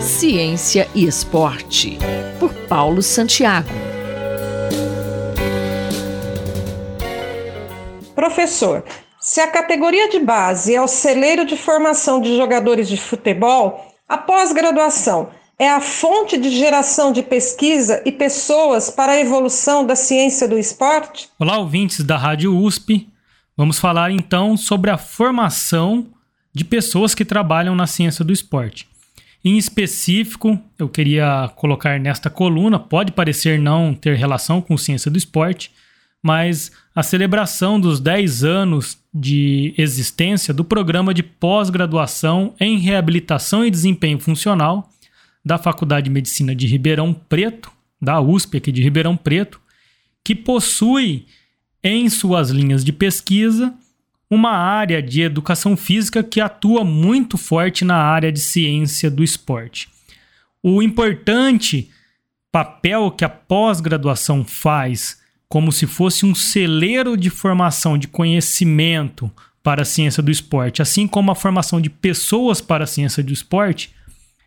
Ciência e Esporte, por Paulo Santiago. Professor, se a categoria de base é o celeiro de formação de jogadores de futebol, a pós-graduação é a fonte de geração de pesquisa e pessoas para a evolução da ciência do esporte? Olá, ouvintes da Rádio USP. Vamos falar então sobre a formação de pessoas que trabalham na ciência do esporte. Em específico, eu queria colocar nesta coluna, pode parecer não ter relação com ciência do esporte, mas a celebração dos 10 anos de existência do programa de pós-graduação em reabilitação e desempenho funcional da Faculdade de Medicina de Ribeirão Preto, da USP aqui de Ribeirão Preto, que possui em suas linhas de pesquisa uma área de educação física que atua muito forte na área de ciência do esporte. O importante papel que a pós-graduação faz, como se fosse um celeiro de formação de conhecimento para a ciência do esporte, assim como a formação de pessoas para a ciência do esporte,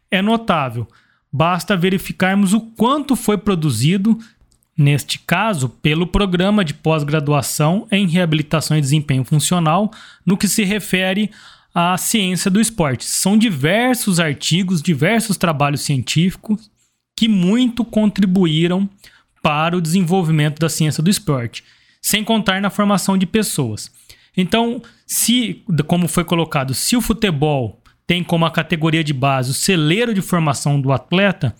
é notável. Basta verificarmos o quanto foi produzido, neste caso, pelo programa de pós-graduação em reabilitação e desempenho funcional, no que se refere à ciência do esporte. São diversos artigos, diversos trabalhos científicos que muito contribuíram para o desenvolvimento da ciência do esporte, sem contar na formação de pessoas. Então, se, como foi colocado, se o futebol tem como a categoria de base o celeiro de formação do atleta,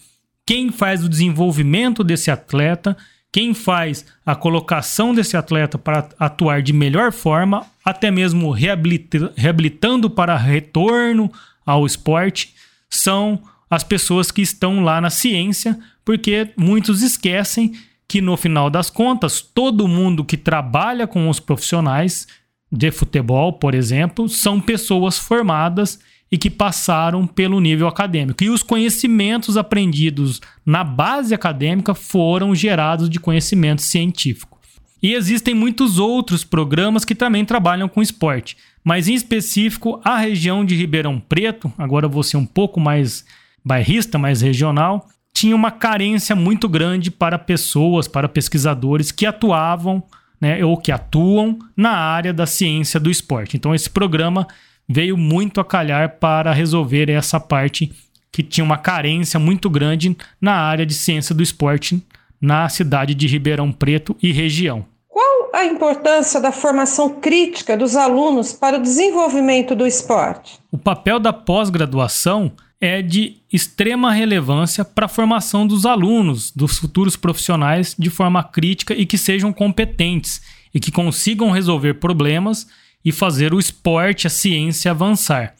quem faz o desenvolvimento desse atleta, quem faz a colocação desse atleta para atuar de melhor forma, até mesmo reabilita reabilitando para retorno ao esporte, são as pessoas que estão lá na ciência, porque muitos esquecem que no final das contas, todo mundo que trabalha com os profissionais de futebol, por exemplo, são pessoas formadas e que passaram pelo nível acadêmico. E os conhecimentos aprendidos na base acadêmica foram gerados de conhecimento científico. E existem muitos outros programas que também trabalham com esporte, mas em específico a região de Ribeirão Preto, agora vou ser um pouco mais bairrista, mais regional, tinha uma carência muito grande para pessoas, para pesquisadores que atuavam né, ou que atuam na área da ciência do esporte. Então, esse programa veio muito a calhar para resolver essa parte que tinha uma carência muito grande na área de ciência do esporte na cidade de Ribeirão Preto e região. Qual a importância da formação crítica dos alunos para o desenvolvimento do esporte? O papel da pós-graduação é de extrema relevância para a formação dos alunos, dos futuros profissionais, de forma crítica e que sejam competentes e que consigam resolver problemas e fazer o esporte, a ciência avançar.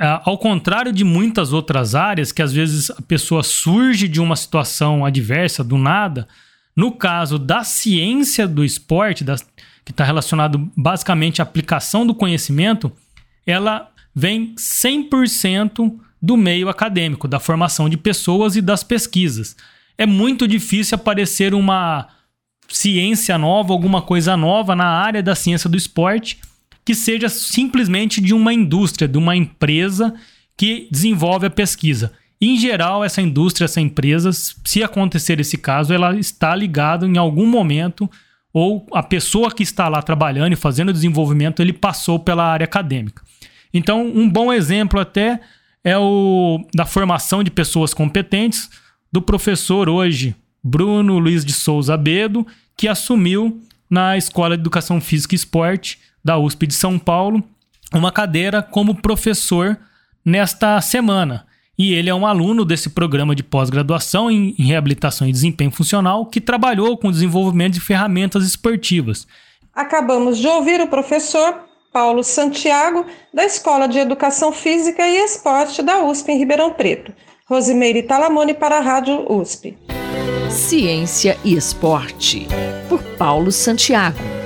É, ao contrário de muitas outras áreas, que às vezes a pessoa surge de uma situação adversa do nada, no caso da ciência do esporte, que está relacionado basicamente à aplicação do conhecimento, ela vem 100% do meio acadêmico, da formação de pessoas e das pesquisas. É muito difícil aparecer uma ciência nova, alguma coisa nova na área da ciência do esporte que seja simplesmente de uma indústria, de uma empresa que desenvolve a pesquisa. Em geral, essa indústria, essa empresa, se acontecer esse caso, ela está ligada em algum momento ou a pessoa que está lá trabalhando e fazendo o desenvolvimento, ele passou pela área acadêmica. Então, um bom exemplo até é o da formação de pessoas competentes do professor hoje, Bruno Luiz de Souza Bedo, que assumiu na Escola de Educação Física e Esporte da USP de São Paulo uma cadeira como professor nesta semana. E ele é um aluno desse programa de pós-graduação em, em reabilitação e desempenho funcional que trabalhou com o desenvolvimento de ferramentas esportivas. Acabamos de ouvir o professor Paulo Santiago, da Escola de Educação Física e Esporte da USP em Ribeirão Preto. Rosimeire Talamone para a Rádio USP. Ciência e Esporte, por Paulo Santiago.